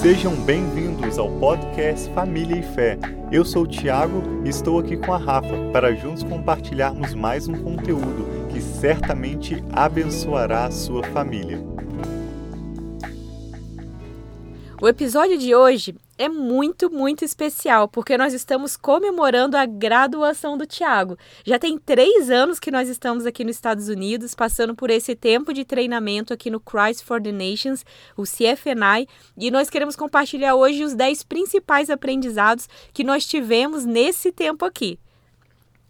Sejam bem-vindos ao podcast Família e Fé. Eu sou o Tiago e estou aqui com a Rafa para juntos compartilharmos mais um conteúdo que certamente abençoará a sua família. O episódio de hoje é muito, muito especial, porque nós estamos comemorando a graduação do Tiago. Já tem três anos que nós estamos aqui nos Estados Unidos, passando por esse tempo de treinamento aqui no Christ for the Nations, o CFNI, e nós queremos compartilhar hoje os dez principais aprendizados que nós tivemos nesse tempo aqui.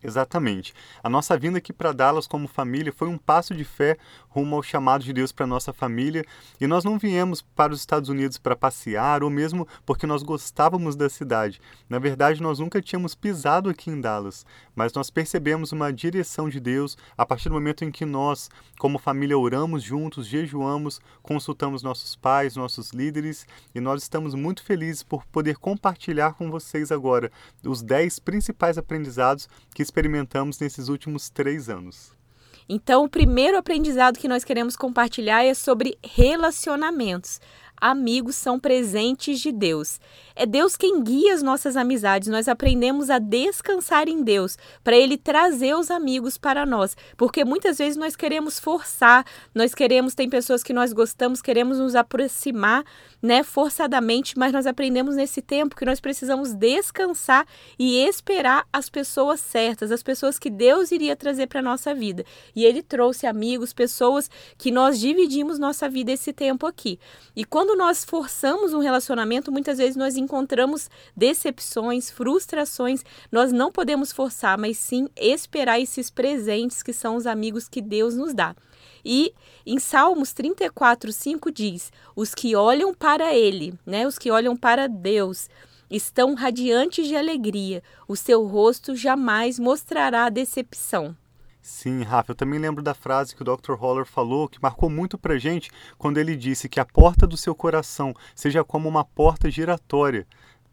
Exatamente. A nossa vinda aqui para Dallas como família foi um passo de fé rumo ao chamado de Deus para nossa família, e nós não viemos para os Estados Unidos para passear ou mesmo porque nós gostávamos da cidade. Na verdade, nós nunca tínhamos pisado aqui em Dallas, mas nós percebemos uma direção de Deus a partir do momento em que nós, como família, oramos juntos, jejuamos, consultamos nossos pais, nossos líderes, e nós estamos muito felizes por poder compartilhar com vocês agora os 10 principais aprendizados que experimentamos nesses últimos três anos. Então, o primeiro aprendizado que nós queremos compartilhar é sobre relacionamentos amigos são presentes de Deus. É Deus quem guia as nossas amizades. Nós aprendemos a descansar em Deus, para Ele trazer os amigos para nós. Porque muitas vezes nós queremos forçar, nós queremos, tem pessoas que nós gostamos, queremos nos aproximar, né, forçadamente, mas nós aprendemos nesse tempo que nós precisamos descansar e esperar as pessoas certas, as pessoas que Deus iria trazer para nossa vida. E Ele trouxe amigos, pessoas que nós dividimos nossa vida esse tempo aqui. E quando quando nós forçamos um relacionamento, muitas vezes nós encontramos decepções, frustrações. Nós não podemos forçar, mas sim esperar esses presentes que são os amigos que Deus nos dá. E em Salmos 34, 5 diz: Os que olham para Ele, né, os que olham para Deus, estão radiantes de alegria, o seu rosto jamais mostrará decepção. Sim, Rafa, eu também lembro da frase que o Dr. Holler falou, que marcou muito pra gente, quando ele disse que a porta do seu coração seja como uma porta giratória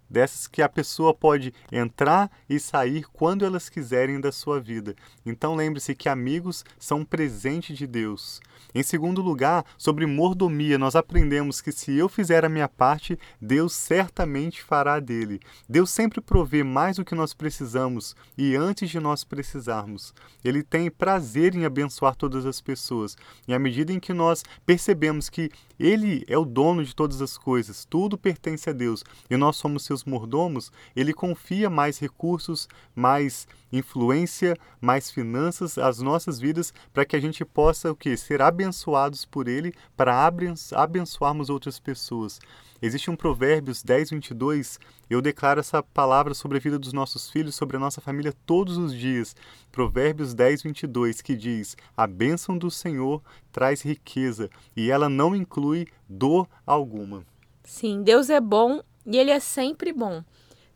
dessas que a pessoa pode entrar e sair quando elas quiserem da sua vida. Então lembre-se que amigos são um presente de Deus. Em segundo lugar, sobre mordomia, nós aprendemos que se eu fizer a minha parte, Deus certamente fará dele. Deus sempre provê mais do que nós precisamos e antes de nós precisarmos. Ele tem prazer em abençoar todas as pessoas. E à medida em que nós percebemos que ele é o dono de todas as coisas, tudo pertence a Deus e nós somos seus mordomos, ele confia mais recursos, mais influência, mais finanças às nossas vidas para que a gente possa o que ser abençoados por ele para abençoarmos outras pessoas. Existe um Provérbios 10, 22. Eu declaro essa palavra sobre a vida dos nossos filhos, sobre a nossa família todos os dias. Provérbios 10, 22, que diz: A bênção do Senhor traz riqueza e ela não inclui dor alguma. Sim, Deus é bom e Ele é sempre bom.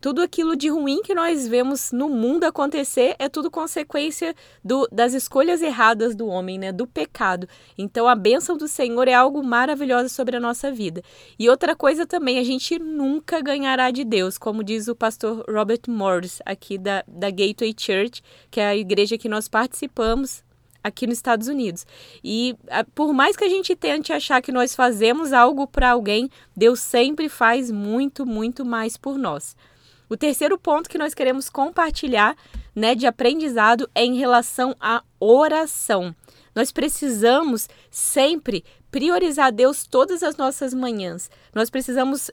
Tudo aquilo de ruim que nós vemos no mundo acontecer é tudo consequência do, das escolhas erradas do homem, né? Do pecado. Então a bênção do Senhor é algo maravilhoso sobre a nossa vida. E outra coisa também, a gente nunca ganhará de Deus, como diz o pastor Robert Morris, aqui da, da Gateway Church, que é a igreja que nós participamos aqui nos Estados Unidos. E por mais que a gente tente achar que nós fazemos algo para alguém, Deus sempre faz muito, muito mais por nós. O terceiro ponto que nós queremos compartilhar, né, de aprendizado é em relação à oração. Nós precisamos sempre priorizar Deus todas as nossas manhãs. Nós precisamos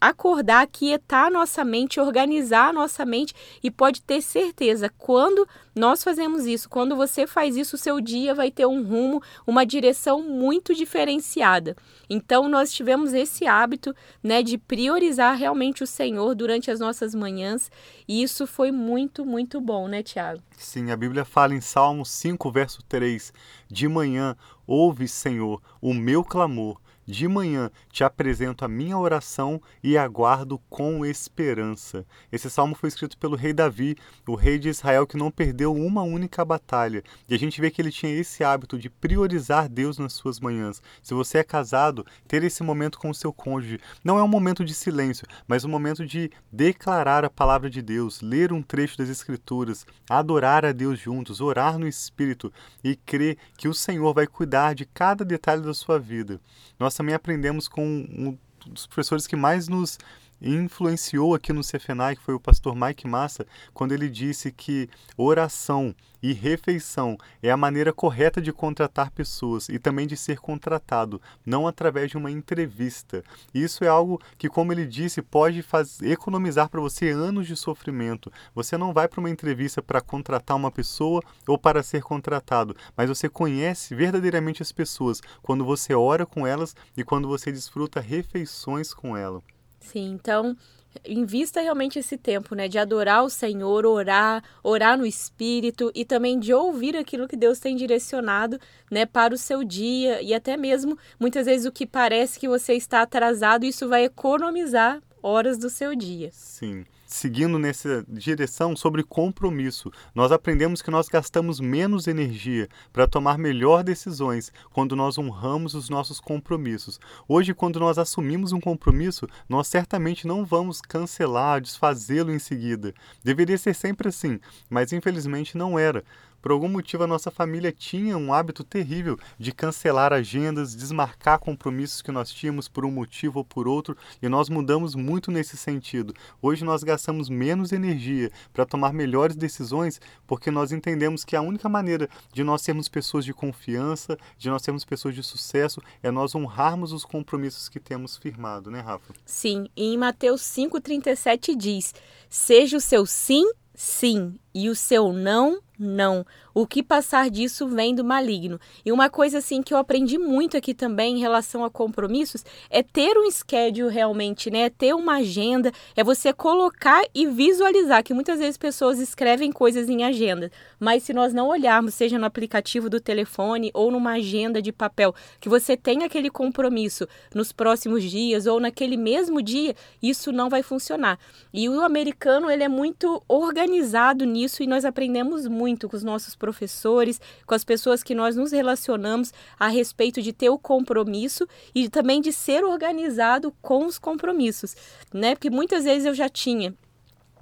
acordar, quietar a nossa mente, organizar a nossa mente e pode ter certeza, quando nós fazemos isso, quando você faz isso, o seu dia vai ter um rumo, uma direção muito diferenciada. Então nós tivemos esse hábito, né, de priorizar realmente o Senhor durante as nossas manhãs, e isso foi muito, muito bom, né, Tiago? Sim, a Bíblia fala em Salmos 5, verso 3: De manhã ouve, Senhor, o meu clamor de manhã te apresento a minha oração e aguardo com esperança. Esse salmo foi escrito pelo rei Davi, o rei de Israel que não perdeu uma única batalha. E a gente vê que ele tinha esse hábito de priorizar Deus nas suas manhãs. Se você é casado, ter esse momento com o seu cônjuge não é um momento de silêncio, mas um momento de declarar a palavra de Deus, ler um trecho das Escrituras, adorar a Deus juntos, orar no Espírito e crer que o Senhor vai cuidar de cada detalhe da sua vida. Nós nós também aprendemos com um dos professores que mais nos influenciou aqui no Cefenai, que foi o pastor Mike Massa, quando ele disse que oração e refeição é a maneira correta de contratar pessoas e também de ser contratado, não através de uma entrevista. Isso é algo que, como ele disse, pode fazer, economizar para você anos de sofrimento. Você não vai para uma entrevista para contratar uma pessoa ou para ser contratado, mas você conhece verdadeiramente as pessoas quando você ora com elas e quando você desfruta refeições com elas. Sim, então invista realmente esse tempo, né, de adorar o Senhor, orar, orar no espírito e também de ouvir aquilo que Deus tem direcionado, né, para o seu dia e até mesmo muitas vezes o que parece que você está atrasado, isso vai economizar horas do seu dia. Sim seguindo nessa direção sobre compromisso. Nós aprendemos que nós gastamos menos energia para tomar melhor decisões quando nós honramos os nossos compromissos. Hoje, quando nós assumimos um compromisso, nós certamente não vamos cancelar, desfazê-lo em seguida. Deveria ser sempre assim, mas infelizmente não era. Por algum motivo, a nossa família tinha um hábito terrível de cancelar agendas, desmarcar compromissos que nós tínhamos por um motivo ou por outro, e nós mudamos muito nesse sentido. Hoje nós gastamos menos energia para tomar melhores decisões, porque nós entendemos que a única maneira de nós sermos pessoas de confiança, de nós sermos pessoas de sucesso, é nós honrarmos os compromissos que temos firmado, né, Rafa? Sim, e em Mateus 5,37 diz: Seja o seu sim, sim, e o seu não, não. O que passar disso vem do maligno. E uma coisa assim que eu aprendi muito aqui também em relação a compromissos é ter um schedule realmente, né? É ter uma agenda, é você colocar e visualizar que muitas vezes pessoas escrevem coisas em agenda, mas se nós não olharmos, seja no aplicativo do telefone ou numa agenda de papel, que você tem aquele compromisso nos próximos dias ou naquele mesmo dia, isso não vai funcionar. E o americano, ele é muito organizado nisso isso e nós aprendemos muito com os nossos professores, com as pessoas que nós nos relacionamos a respeito de ter o compromisso e também de ser organizado com os compromissos, né? Porque muitas vezes eu já tinha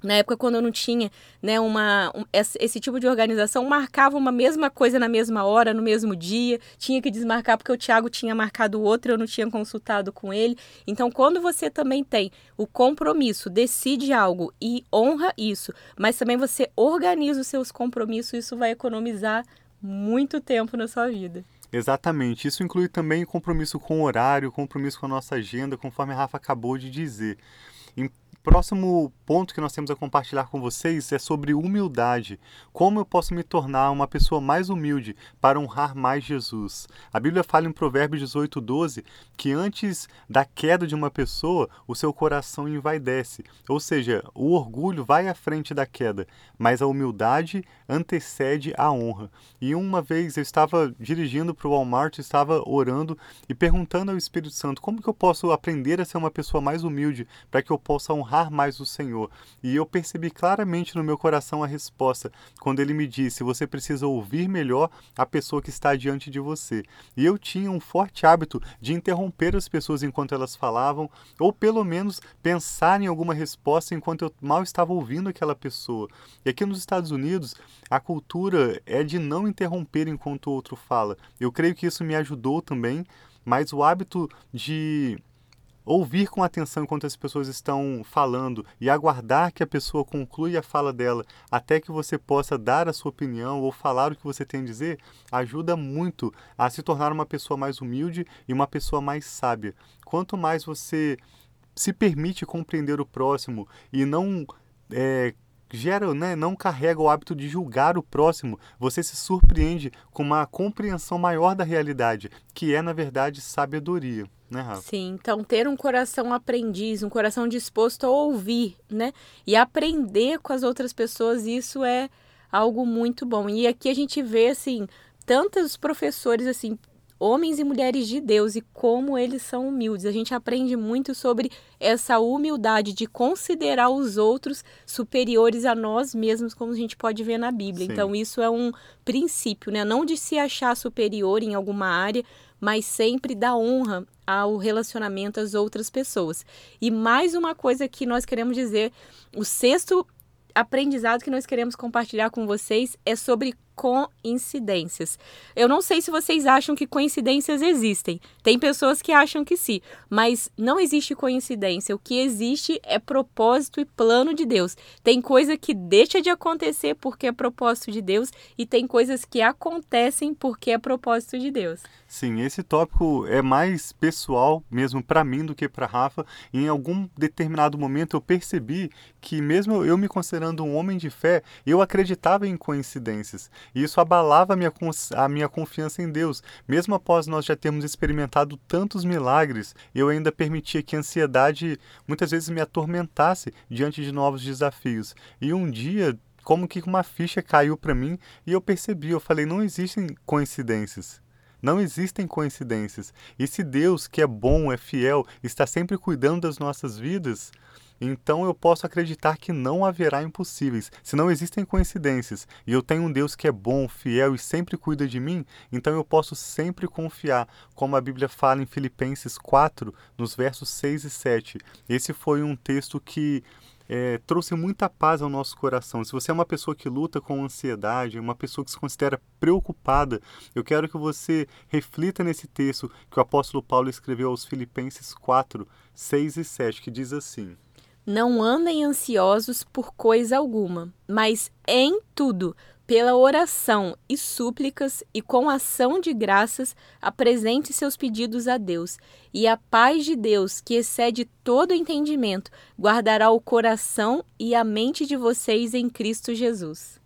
na época quando eu não tinha né, uma, um, esse tipo de organização, marcava uma mesma coisa na mesma hora, no mesmo dia, tinha que desmarcar porque o Tiago tinha marcado outro, eu não tinha consultado com ele. Então, quando você também tem o compromisso, decide algo e honra isso, mas também você organiza os seus compromissos, isso vai economizar muito tempo na sua vida. Exatamente. Isso inclui também compromisso com o horário, compromisso com a nossa agenda, conforme a Rafa acabou de dizer. Próximo ponto que nós temos a compartilhar com vocês é sobre humildade. Como eu posso me tornar uma pessoa mais humilde para honrar mais Jesus? A Bíblia fala em Provérbios 18, 12 que antes da queda de uma pessoa, o seu coração envaidece. Ou seja, o orgulho vai à frente da queda, mas a humildade antecede a honra. E uma vez eu estava dirigindo para o Walmart, estava orando e perguntando ao Espírito Santo como que eu posso aprender a ser uma pessoa mais humilde para que eu possa honrar honrar mais o Senhor. E eu percebi claramente no meu coração a resposta quando ele me disse: você precisa ouvir melhor a pessoa que está diante de você. E eu tinha um forte hábito de interromper as pessoas enquanto elas falavam, ou pelo menos pensar em alguma resposta enquanto eu mal estava ouvindo aquela pessoa. E aqui nos Estados Unidos, a cultura é de não interromper enquanto o outro fala. Eu creio que isso me ajudou também, mas o hábito de ouvir com atenção enquanto as pessoas estão falando e aguardar que a pessoa conclua a fala dela até que você possa dar a sua opinião ou falar o que você tem a dizer, ajuda muito a se tornar uma pessoa mais humilde e uma pessoa mais sábia. Quanto mais você se permite compreender o próximo e não é, gera, né, não carrega o hábito de julgar o próximo, você se surpreende com uma compreensão maior da realidade, que é, na verdade, sabedoria. Né, Rafa? Sim, então ter um coração aprendiz, um coração disposto a ouvir, né? E aprender com as outras pessoas, isso é algo muito bom. E aqui a gente vê, assim, tantos professores, assim, homens e mulheres de Deus e como eles são humildes. A gente aprende muito sobre essa humildade de considerar os outros superiores a nós mesmos, como a gente pode ver na Bíblia. Sim. Então, isso é um princípio, né? Não de se achar superior em alguma área, mas sempre dar honra ao relacionamento às outras pessoas. E mais uma coisa que nós queremos dizer: o sexto aprendizado que nós queremos compartilhar com vocês é sobre coincidências. Eu não sei se vocês acham que coincidências existem. Tem pessoas que acham que sim, mas não existe coincidência. O que existe é propósito e plano de Deus. Tem coisa que deixa de acontecer porque é propósito de Deus e tem coisas que acontecem porque é propósito de Deus. Sim, esse tópico é mais pessoal mesmo para mim do que para Rafa. Em algum determinado momento eu percebi que mesmo eu me considerando um homem de fé, eu acreditava em coincidências. E isso abalava a minha, a minha confiança em Deus. Mesmo após nós já termos experimentado tantos milagres, eu ainda permitia que a ansiedade muitas vezes me atormentasse diante de novos desafios. E um dia como que uma ficha caiu para mim e eu percebi, eu falei, não existem coincidências. Não existem coincidências. E se Deus, que é bom, é fiel, está sempre cuidando das nossas vidas, então eu posso acreditar que não haverá impossíveis. Se não existem coincidências e eu tenho um Deus que é bom, fiel e sempre cuida de mim, então eu posso sempre confiar, como a Bíblia fala em Filipenses 4, nos versos 6 e 7. Esse foi um texto que é, trouxe muita paz ao nosso coração. Se você é uma pessoa que luta com ansiedade, uma pessoa que se considera preocupada, eu quero que você reflita nesse texto que o apóstolo Paulo escreveu aos Filipenses 4, 6 e 7, que diz assim: Não andem ansiosos por coisa alguma, mas em tudo pela oração e súplicas e com ação de graças, apresente seus pedidos a Deus, e a paz de Deus, que excede todo entendimento, guardará o coração e a mente de vocês em Cristo Jesus.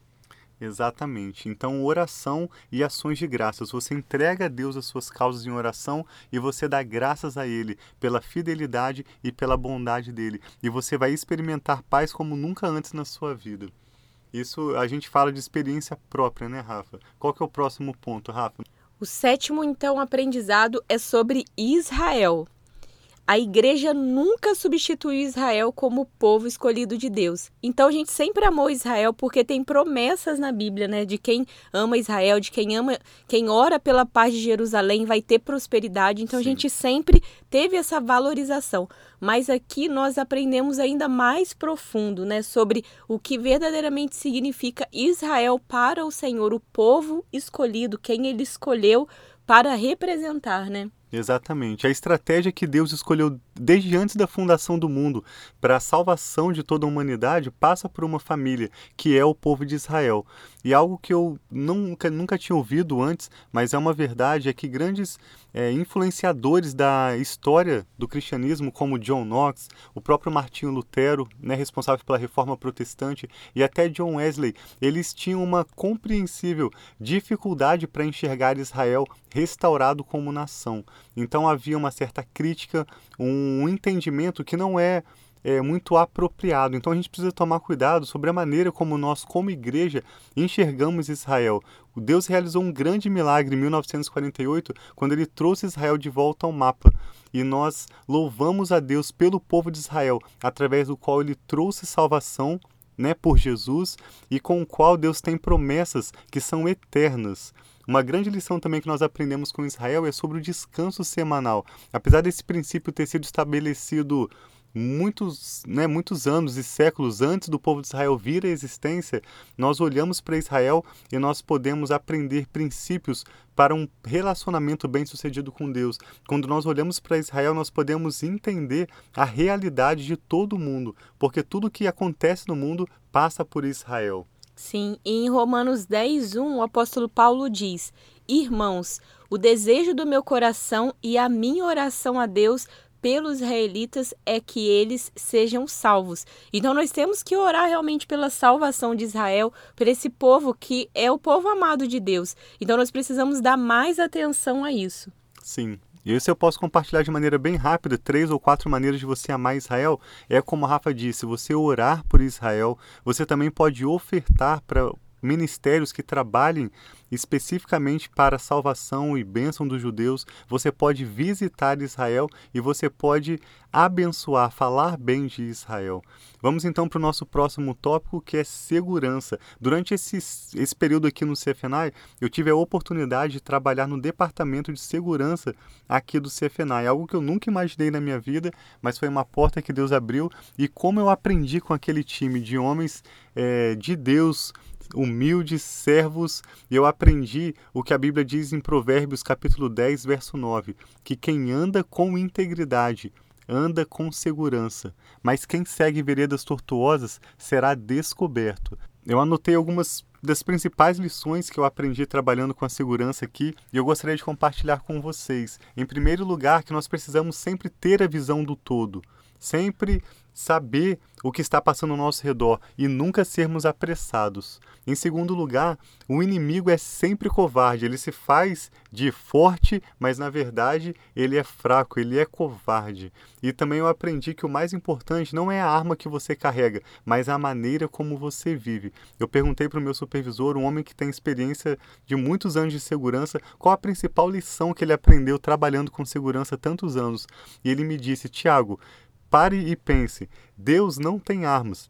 Exatamente. Então, oração e ações de graças. Você entrega a Deus as suas causas em oração e você dá graças a Ele pela fidelidade e pela bondade dele. E você vai experimentar paz como nunca antes na sua vida. Isso a gente fala de experiência própria, né, Rafa? Qual que é o próximo ponto, Rafa? O sétimo, então, aprendizado é sobre Israel. A igreja nunca substituiu Israel como povo escolhido de Deus. Então a gente sempre amou Israel porque tem promessas na Bíblia, né, de quem ama Israel, de quem ama, quem ora pela paz de Jerusalém vai ter prosperidade. Então Sim. a gente sempre teve essa valorização. Mas aqui nós aprendemos ainda mais profundo, né, sobre o que verdadeiramente significa Israel para o Senhor, o povo escolhido, quem ele escolheu para representar, né? Exatamente. A estratégia que Deus escolheu desde antes da fundação do mundo para a salvação de toda a humanidade passa por uma família, que é o povo de Israel. E algo que eu nunca, nunca tinha ouvido antes, mas é uma verdade, é que grandes é, influenciadores da história do cristianismo, como John Knox, o próprio Martinho Lutero, né, responsável pela reforma protestante, e até John Wesley, eles tinham uma compreensível dificuldade para enxergar Israel restaurado como nação. Então havia uma certa crítica, um entendimento que não é é, muito apropriado. Então a gente precisa tomar cuidado sobre a maneira como nós, como igreja, enxergamos Israel. O Deus realizou um grande milagre em 1948 quando ele trouxe Israel de volta ao mapa. E nós louvamos a Deus pelo povo de Israel, através do qual ele trouxe salvação né, por Jesus e com o qual Deus tem promessas que são eternas. Uma grande lição também que nós aprendemos com Israel é sobre o descanso semanal. Apesar desse princípio ter sido estabelecido muitos, né, muitos anos e séculos antes do povo de Israel vir à existência, nós olhamos para Israel e nós podemos aprender princípios para um relacionamento bem-sucedido com Deus. Quando nós olhamos para Israel, nós podemos entender a realidade de todo mundo, porque tudo que acontece no mundo passa por Israel. Sim, e em Romanos 10, 1, o apóstolo Paulo diz: Irmãos, o desejo do meu coração e a minha oração a Deus pelos israelitas é que eles sejam salvos. Então nós temos que orar realmente pela salvação de Israel, por esse povo que é o povo amado de Deus. Então nós precisamos dar mais atenção a isso. Sim. E isso eu posso compartilhar de maneira bem rápida, três ou quatro maneiras de você amar Israel. É como a Rafa disse, você orar por Israel, você também pode ofertar para ministérios que trabalhem especificamente para a salvação e bênção dos judeus, você pode visitar Israel e você pode abençoar, falar bem de Israel. Vamos então para o nosso próximo tópico, que é segurança. Durante esse, esse período aqui no CFNAI, eu tive a oportunidade de trabalhar no departamento de segurança aqui do CFNAI, algo que eu nunca imaginei na minha vida, mas foi uma porta que Deus abriu e como eu aprendi com aquele time de homens é, de Deus, humildes, servos, e eu aprendi o que a Bíblia diz em Provérbios capítulo 10, verso 9, que quem anda com integridade anda com segurança, mas quem segue veredas tortuosas será descoberto. Eu anotei algumas das principais lições que eu aprendi trabalhando com a segurança aqui e eu gostaria de compartilhar com vocês. Em primeiro lugar, que nós precisamos sempre ter a visão do todo, sempre saber o que está passando ao nosso redor e nunca sermos apressados. Em segundo lugar, o inimigo é sempre covarde, ele se faz de forte, mas na verdade ele é fraco, ele é covarde. E também eu aprendi que o mais importante não é a arma que você carrega, mas a maneira como você vive. Eu perguntei para o meu supervisor, um homem que tem experiência de muitos anos de segurança, qual a principal lição que ele aprendeu trabalhando com segurança tantos anos. E ele me disse: Tiago, Pare e pense: Deus não tem armas.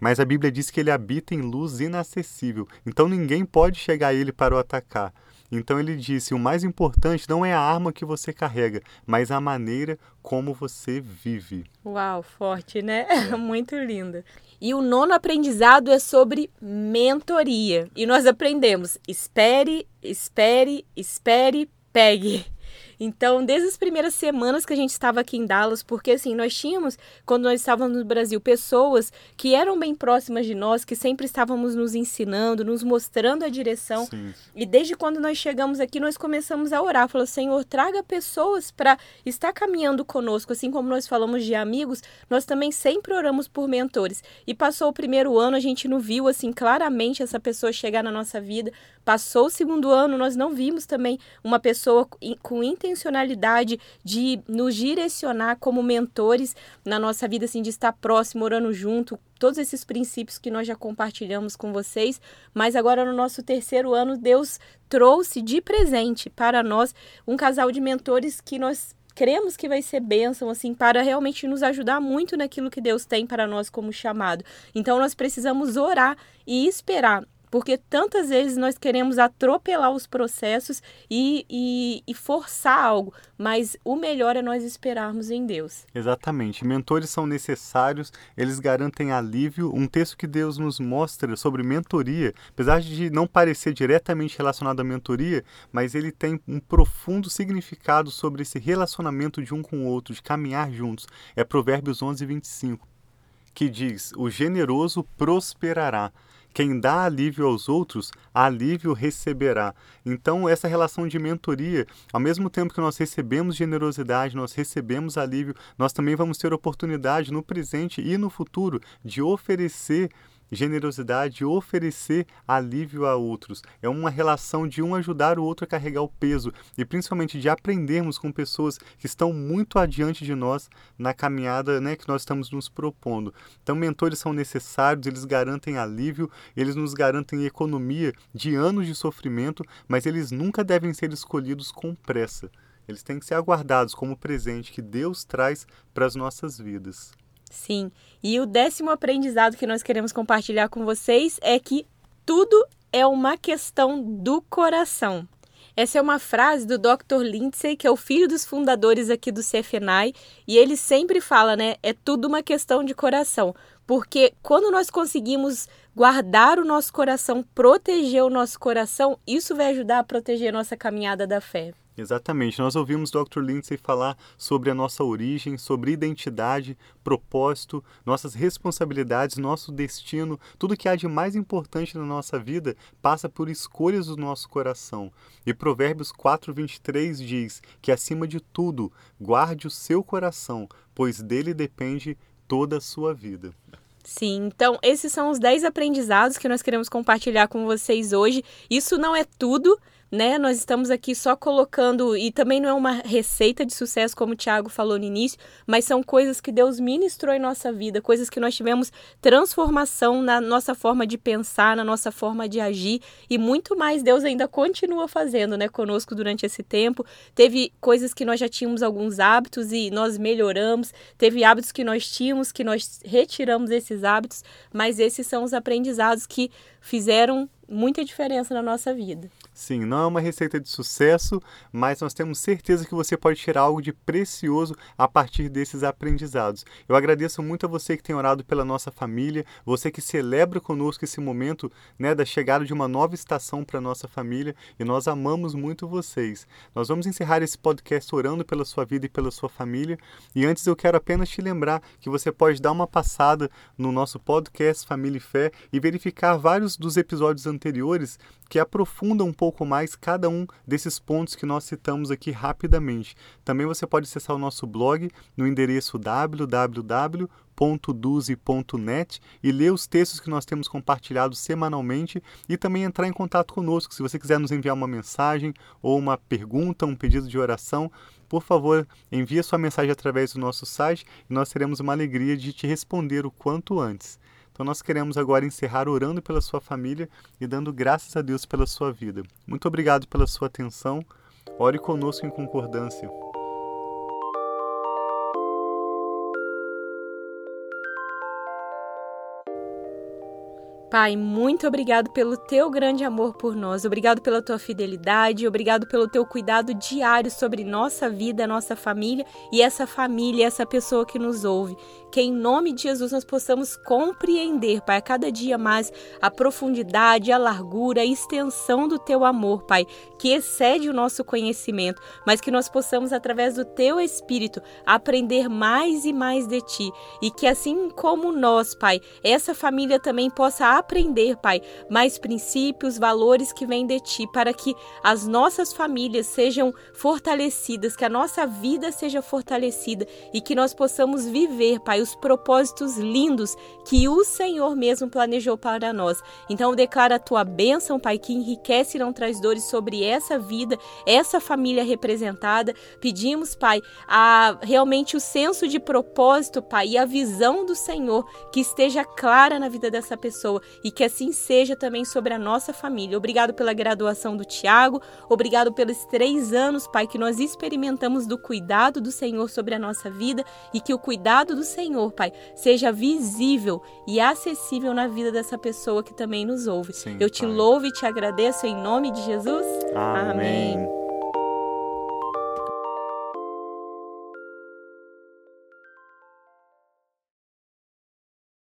Mas a Bíblia diz que ele habita em luz inacessível, então ninguém pode chegar a ele para o atacar. Então ele disse: o mais importante não é a arma que você carrega, mas a maneira como você vive. Uau, forte, né? É. Muito linda. E o nono aprendizado é sobre mentoria. E nós aprendemos: espere, espere, espere, pegue. Então, desde as primeiras semanas que a gente estava aqui em Dallas, porque assim, nós tínhamos, quando nós estávamos no Brasil, pessoas que eram bem próximas de nós, que sempre estávamos nos ensinando, nos mostrando a direção. Sim. E desde quando nós chegamos aqui, nós começamos a orar. Falou, Senhor, traga pessoas para estar caminhando conosco. Assim como nós falamos de amigos, nós também sempre oramos por mentores. E passou o primeiro ano, a gente não viu assim claramente essa pessoa chegar na nossa vida. Passou o segundo ano, nós não vimos também uma pessoa com intencionalidade de nos direcionar como mentores na nossa vida, assim, de estar próximo, orando junto, todos esses princípios que nós já compartilhamos com vocês, mas agora no nosso terceiro ano, Deus trouxe de presente para nós um casal de mentores que nós cremos que vai ser bênção, assim, para realmente nos ajudar muito naquilo que Deus tem para nós como chamado. Então, nós precisamos orar e esperar porque tantas vezes nós queremos atropelar os processos e, e, e, forçar algo, mas o melhor é nós esperarmos em Deus. Exatamente. Mentores são necessários, eles garantem alívio. Um texto que Deus nos mostra sobre mentoria, apesar de não parecer diretamente relacionado à mentoria, mas ele tem um profundo significado sobre esse relacionamento de um com o outro, de caminhar juntos. É Provérbios 11, 25, que diz: O generoso prosperará quem dá alívio aos outros, alívio receberá. Então, essa relação de mentoria, ao mesmo tempo que nós recebemos generosidade, nós recebemos alívio, nós também vamos ter oportunidade no presente e no futuro de oferecer generosidade, oferecer alívio a outros. É uma relação de um ajudar o outro a carregar o peso e principalmente de aprendermos com pessoas que estão muito adiante de nós na caminhada né, que nós estamos nos propondo. Então, mentores são necessários, eles garantem alívio, eles nos garantem economia de anos de sofrimento, mas eles nunca devem ser escolhidos com pressa. Eles têm que ser aguardados como presente que Deus traz para as nossas vidas. Sim. E o décimo aprendizado que nós queremos compartilhar com vocês é que tudo é uma questão do coração. Essa é uma frase do Dr. Lindsay, que é o filho dos fundadores aqui do CFNI, e ele sempre fala, né? É tudo uma questão de coração. Porque quando nós conseguimos guardar o nosso coração, proteger o nosso coração, isso vai ajudar a proteger a nossa caminhada da fé. Exatamente. Nós ouvimos Dr. Lindsay falar sobre a nossa origem, sobre identidade, propósito, nossas responsabilidades, nosso destino. Tudo que há de mais importante na nossa vida passa por escolhas do nosso coração. E Provérbios 4:23 diz que acima de tudo, guarde o seu coração, pois dele depende toda a sua vida. Sim, então esses são os 10 aprendizados que nós queremos compartilhar com vocês hoje. Isso não é tudo, né? Nós estamos aqui só colocando, e também não é uma receita de sucesso, como o Tiago falou no início, mas são coisas que Deus ministrou em nossa vida, coisas que nós tivemos transformação na nossa forma de pensar, na nossa forma de agir, e muito mais Deus ainda continua fazendo, né, conosco durante esse tempo. Teve coisas que nós já tínhamos alguns hábitos e nós melhoramos, teve hábitos que nós tínhamos que nós retiramos esses hábitos, mas esses são os aprendizados que fizeram muita diferença na nossa vida. Sim, não é uma receita de sucesso, mas nós temos certeza que você pode tirar algo de precioso a partir desses aprendizados. Eu agradeço muito a você que tem orado pela nossa família, você que celebra conosco esse momento né, da chegada de uma nova estação para a nossa família e nós amamos muito vocês. Nós vamos encerrar esse podcast orando pela sua vida e pela sua família. E antes eu quero apenas te lembrar que você pode dar uma passada no nosso podcast Família e Fé e verificar vários dos episódios anteriores que aprofundam um pouco mais cada um desses pontos que nós citamos aqui rapidamente. Também você pode acessar o nosso blog no endereço www.duze.net e ler os textos que nós temos compartilhado semanalmente e também entrar em contato conosco. Se você quiser nos enviar uma mensagem ou uma pergunta, um pedido de oração, por favor, envie sua mensagem através do nosso site e nós teremos uma alegria de te responder o quanto antes. Então nós queremos agora encerrar orando pela sua família e dando graças a Deus pela sua vida. Muito obrigado pela sua atenção. Ore conosco em concordância. Pai, muito obrigado pelo teu grande amor por nós, obrigado pela tua fidelidade, obrigado pelo teu cuidado diário sobre nossa vida, nossa família e essa família, essa pessoa que nos ouve. Que em nome de Jesus nós possamos compreender, Pai, cada dia mais a profundidade, a largura, a extensão do teu amor, Pai, que excede o nosso conhecimento, mas que nós possamos, através do teu Espírito, aprender mais e mais de ti. E que assim como nós, Pai, essa família também possa aprender, Pai, mais princípios, valores que vêm de Ti, para que as nossas famílias sejam fortalecidas, que a nossa vida seja fortalecida e que nós possamos viver, Pai, os propósitos lindos que o Senhor mesmo planejou para nós. Então, declara a Tua bênção, Pai, que enriquece e não traz dores sobre essa vida, essa família representada. Pedimos, Pai, a realmente o senso de propósito, Pai, e a visão do Senhor que esteja clara na vida dessa pessoa e que assim seja também sobre a nossa família. Obrigado pela graduação do Tiago, obrigado pelos três anos, Pai, que nós experimentamos do cuidado do Senhor sobre a nossa vida e que o cuidado do Senhor, Pai, seja visível e acessível na vida dessa pessoa que também nos ouve. Sim, Eu te pai. louvo e te agradeço em nome de Jesus. Amém. Amém.